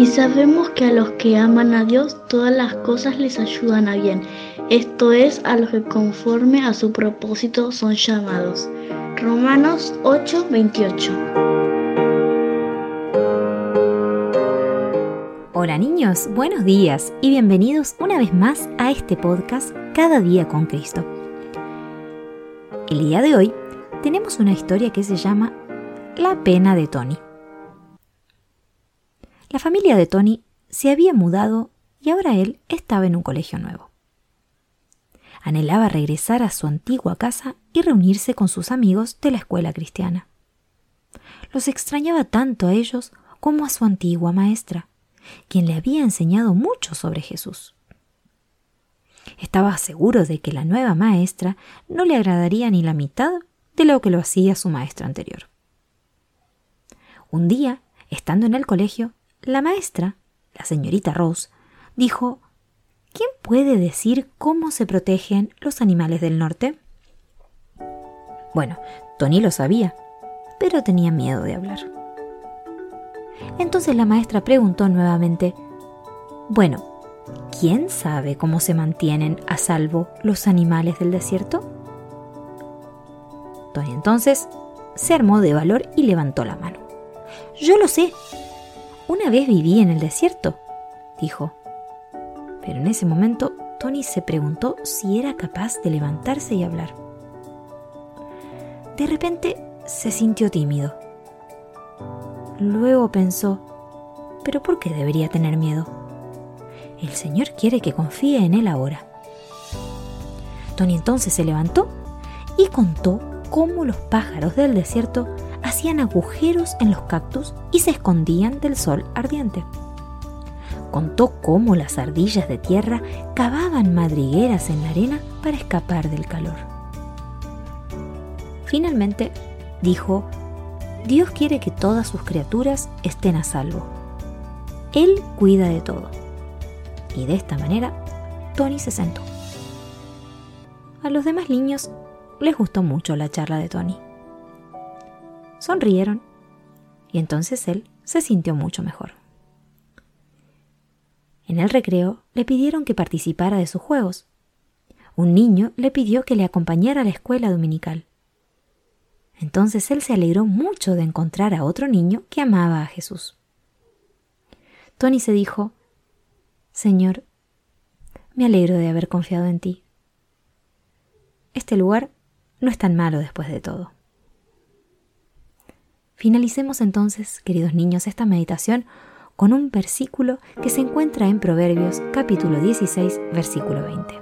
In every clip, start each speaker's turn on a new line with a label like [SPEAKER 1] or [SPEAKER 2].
[SPEAKER 1] Y sabemos que a los que aman a Dios todas las cosas les ayudan a bien. Esto es a los que conforme a su propósito son llamados. Romanos 8:28.
[SPEAKER 2] Hola niños, buenos días y bienvenidos una vez más a este podcast Cada día con Cristo. El día de hoy tenemos una historia que se llama La pena de Tony. La familia de Tony se había mudado y ahora él estaba en un colegio nuevo. Anhelaba regresar a su antigua casa y reunirse con sus amigos de la escuela cristiana. Los extrañaba tanto a ellos como a su antigua maestra, quien le había enseñado mucho sobre Jesús. Estaba seguro de que la nueva maestra no le agradaría ni la mitad de lo que lo hacía su maestra anterior. Un día, estando en el colegio, la maestra, la señorita Rose, dijo ¿Quién puede decir cómo se protegen los animales del norte? Bueno, Tony lo sabía, pero tenía miedo de hablar. Entonces la maestra preguntó nuevamente Bueno, ¿quién sabe cómo se mantienen a salvo los animales del desierto? Tony entonces se armó de valor y levantó la mano. Yo lo sé, una vez viví en el desierto, dijo. Pero en ese momento Tony se preguntó si era capaz de levantarse y hablar. De repente se sintió tímido. Luego pensó, ¿pero por qué debería tener miedo? El Señor quiere que confíe en Él ahora. Tony entonces se levantó y contó cómo los pájaros del desierto hacían agujeros en los cactus y se escondían del sol ardiente. Contó cómo las ardillas de tierra cavaban madrigueras en la arena para escapar del calor. Finalmente, dijo, Dios quiere que todas sus criaturas estén a salvo. Él cuida de todo. Y de esta manera, Tony se sentó. A los demás niños les gustó mucho la charla de Tony. Sonrieron y entonces él se sintió mucho mejor. En el recreo le pidieron que participara de sus juegos. Un niño le pidió que le acompañara a la escuela dominical. Entonces él se alegró mucho de encontrar a otro niño que amaba a Jesús. Tony se dijo, Señor, me alegro de haber confiado en ti. Este lugar no es tan malo después de todo. Finalicemos entonces, queridos niños, esta meditación con un versículo que se encuentra en Proverbios capítulo 16, versículo 20.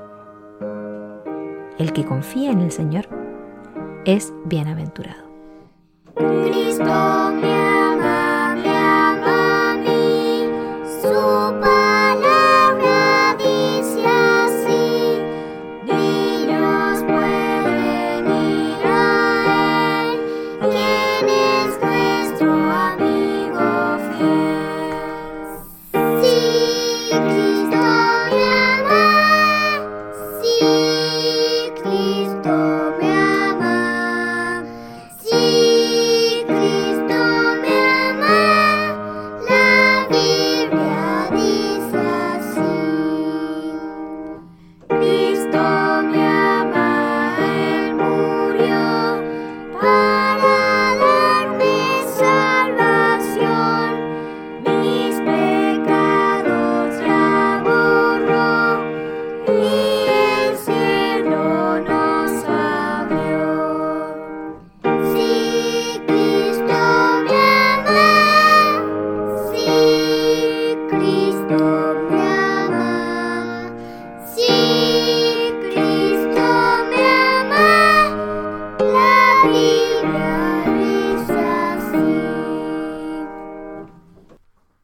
[SPEAKER 2] El que confía en el Señor es bienaventurado.